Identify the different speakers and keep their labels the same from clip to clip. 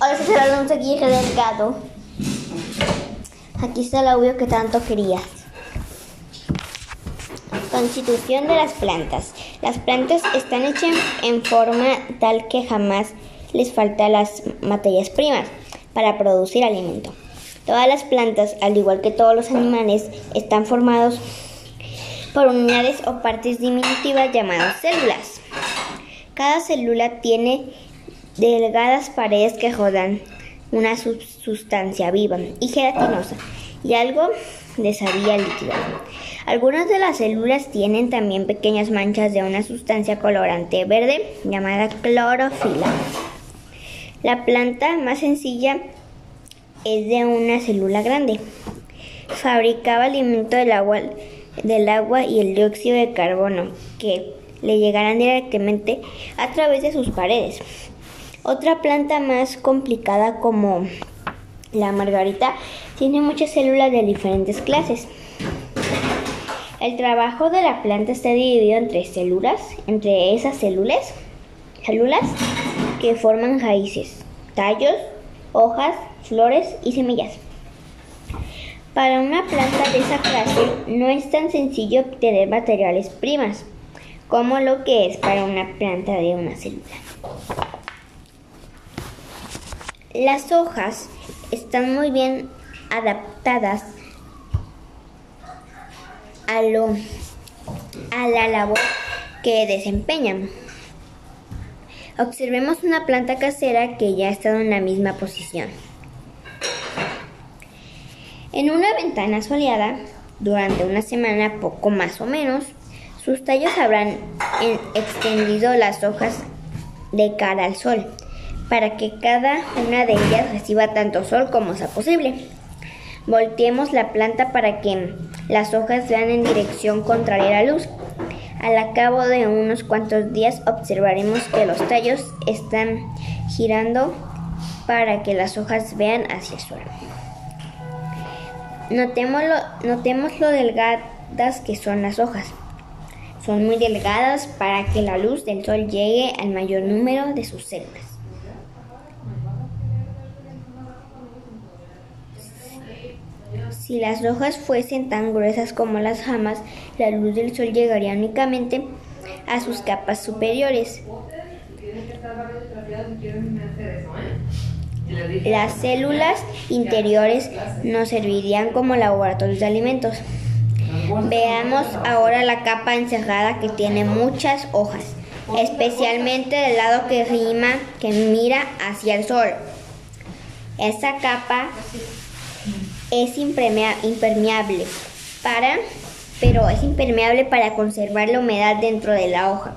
Speaker 1: Ahora se será un seguir delgado. Aquí está el audio que tanto querías. Constitución de las plantas. Las plantas están hechas en forma tal que jamás les faltan las materias primas para producir alimento. Todas las plantas, al igual que todos los animales, están formados por unidades o partes diminutivas llamadas células. Cada célula tiene delgadas paredes que rodean una sustancia viva y gelatinosa y algo de savia líquida. Algunas de las células tienen también pequeñas manchas de una sustancia colorante verde llamada clorofila. La planta más sencilla es de una célula grande. Fabricaba alimento del agua, del agua y el dióxido de carbono que le llegarán directamente a través de sus paredes. Otra planta más complicada como la margarita tiene muchas células de diferentes clases. El trabajo de la planta está dividido en tres células, entre esas células, células que forman raíces, tallos, hojas, flores y semillas. Para una planta de esa clase no es tan sencillo obtener materiales primas como lo que es para una planta de una célula. Las hojas están muy bien adaptadas a, lo, a la labor que desempeñan. Observemos una planta casera que ya ha estado en la misma posición. En una ventana soleada, durante una semana poco más o menos, sus tallos habrán extendido las hojas de cara al sol para que cada una de ellas reciba tanto sol como sea posible. Volteemos la planta para que las hojas vean en dirección contraria a la luz. Al cabo de unos cuantos días observaremos que los tallos están girando para que las hojas vean hacia el sol. Notemos lo, notemos lo delgadas que son las hojas. Son muy delgadas para que la luz del sol llegue al mayor número de sus células. Si las hojas fuesen tan gruesas como las jamas, la luz del sol llegaría únicamente a sus capas superiores. Las células interiores nos servirían como laboratorios de alimentos. Veamos ahora la capa encerrada que tiene muchas hojas, especialmente del lado que rima, que mira hacia el sol. Esta capa es impermeable para, pero es impermeable para conservar la humedad dentro de la hoja.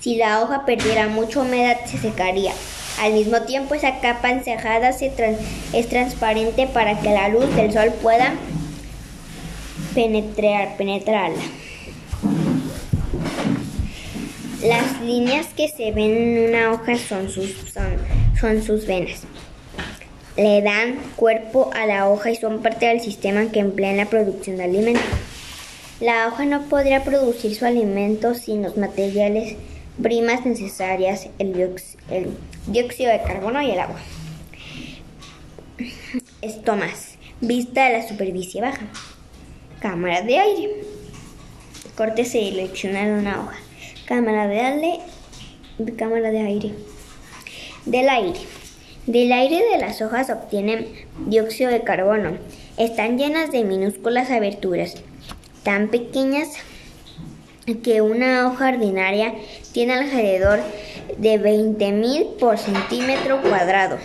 Speaker 1: Si la hoja perdiera mucha humedad se secaría. Al mismo tiempo esa capa encejada es transparente para que la luz del sol pueda penetrar, penetrarla. Las líneas que se ven en una hoja son sus, son, son sus venas le dan cuerpo a la hoja y son parte del sistema que emplea en la producción de alimentos. La hoja no podría producir su alimento sin los materiales primas necesarias, el, dióxido de carbono y el agua. Estomas, vista de la superficie baja. Cámara de aire. Corte seleccionar una hoja. Cámara de aire. Cámara de aire. Del aire. Del aire de las hojas obtienen dióxido de carbono. Están llenas de minúsculas aberturas, tan pequeñas que una hoja ordinaria tiene alrededor de 20.000 por centímetro cuadrado.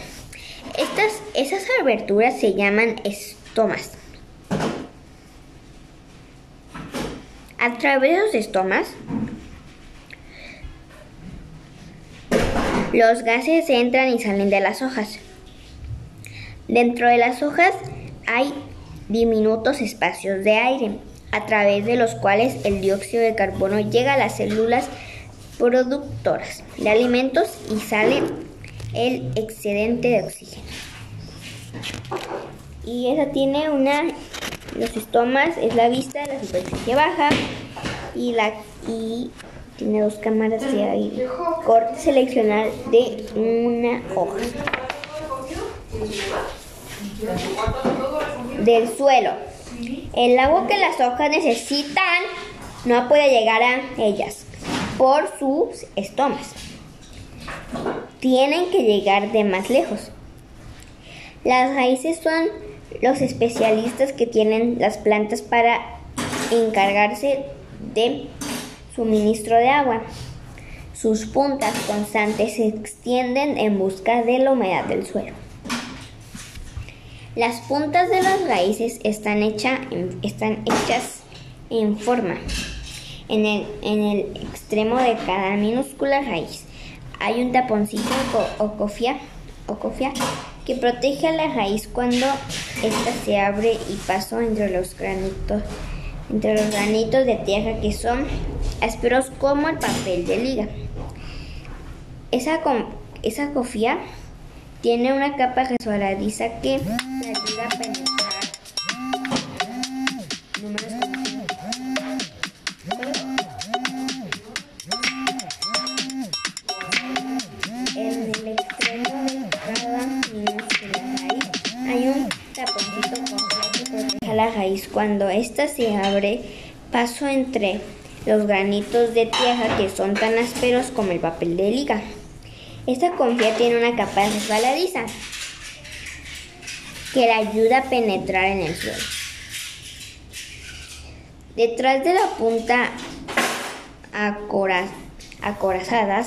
Speaker 1: Estas, esas aberturas se llaman estomas. A través de los estomas Los gases entran y salen de las hojas. Dentro de las hojas hay diminutos espacios de aire, a través de los cuales el dióxido de carbono llega a las células productoras de alimentos y sale el excedente de oxígeno. Y esa tiene una, los estomas es la vista la superficie baja y la y tiene dos cámaras de aire. Corte seleccionar de una hoja. del suelo. El agua que las hojas necesitan no puede llegar a ellas por sus estomas. Tienen que llegar de más lejos. Las raíces son los especialistas que tienen las plantas para encargarse de suministro de agua. Sus puntas constantes se extienden en busca de la humedad del suelo. Las puntas de las raíces están, están hechas en forma. En el, en el, extremo de cada minúscula raíz hay un taponcito o cofia, o cofia que protege a la raíz cuando ésta se abre y pasa entre los granitos, entre los granitos de tierra que son ásperos como el papel de liga. Esa, esa cofia tiene una capa resbaladiza que ayuda a penetrar la raíz. Cuando ésta se abre, paso entre los granitos de tierra que son tan ásperos como el papel de liga. Esta confía tiene una capa resbaladiza que le ayuda a penetrar en el suelo. Detrás de la punta acorazada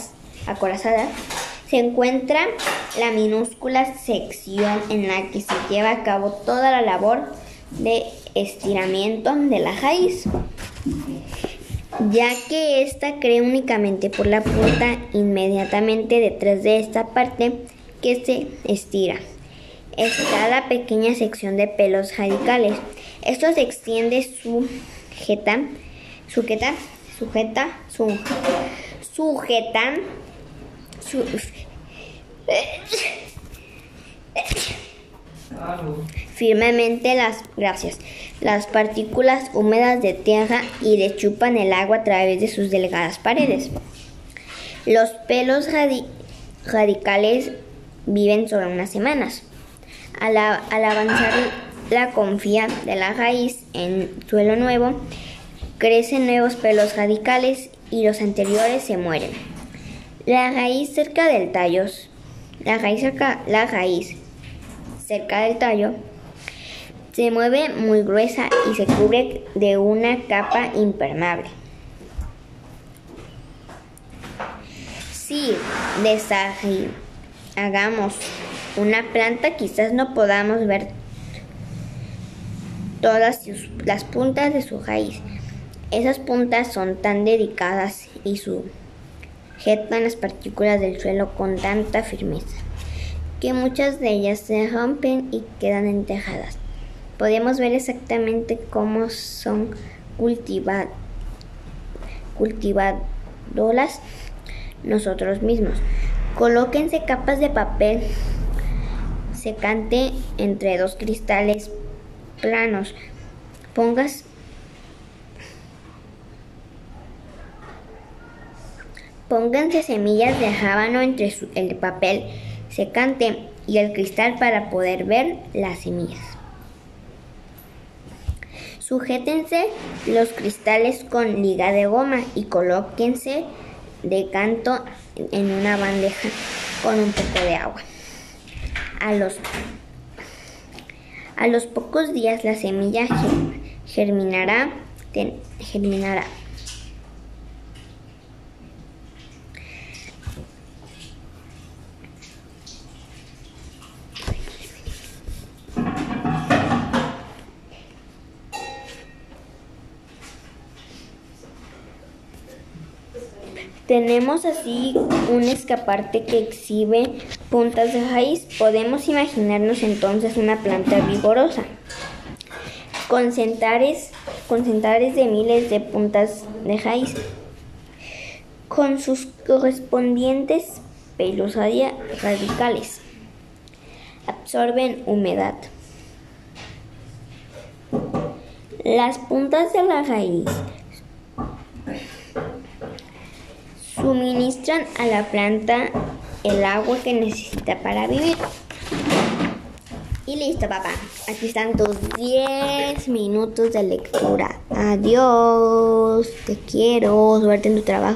Speaker 1: se encuentra la minúscula sección en la que se lleva a cabo toda la labor de estiramiento de la raíz, ya que ésta cree únicamente por la punta inmediatamente detrás de esta parte que se estira. Está la pequeña sección de pelos radicales. Esto se extiende sujeta, sujeta, sujeta, su, sujetan, su, firmemente las gracias. Las partículas húmedas de tierra y le chupan el agua a través de sus delgadas paredes. Los pelos radicales viven solo unas semanas. Al, avanzar la confía de la raíz en suelo nuevo, crecen nuevos pelos radicales y los anteriores se mueren. La raíz cerca del tallo, la raíz cerca, la raíz cerca del tallo, se mueve muy gruesa y se cubre de una capa impermeable. Si hagamos una planta, quizás no podamos ver todas las puntas de su raíz. Esas puntas son tan dedicadas y sujetan las partículas del suelo con tanta firmeza que muchas de ellas se rompen y quedan entejadas. Podemos ver exactamente cómo son cultivadas nosotros mismos. Colóquense capas de papel secante entre dos cristales planos. Pongas Pónganse semillas de rábano entre el papel secante y el cristal para poder ver las semillas. Sujétense los cristales con liga de goma y colóquense de canto en una bandeja con un poco de agua. A los, a los pocos días la semilla germinará, germinará Tenemos así un escaparte que exhibe puntas de raíz. Podemos imaginarnos entonces una planta vigorosa, con centenares, de miles de puntas de raíz, con sus correspondientes pelos radicales. Absorben humedad. Las puntas de la raíz suministran a la planta el agua que necesita para vivir. Y listo, papá. Aquí están tus 10 minutos de lectura. Adiós. Te quiero. Suerte en tu trabajo.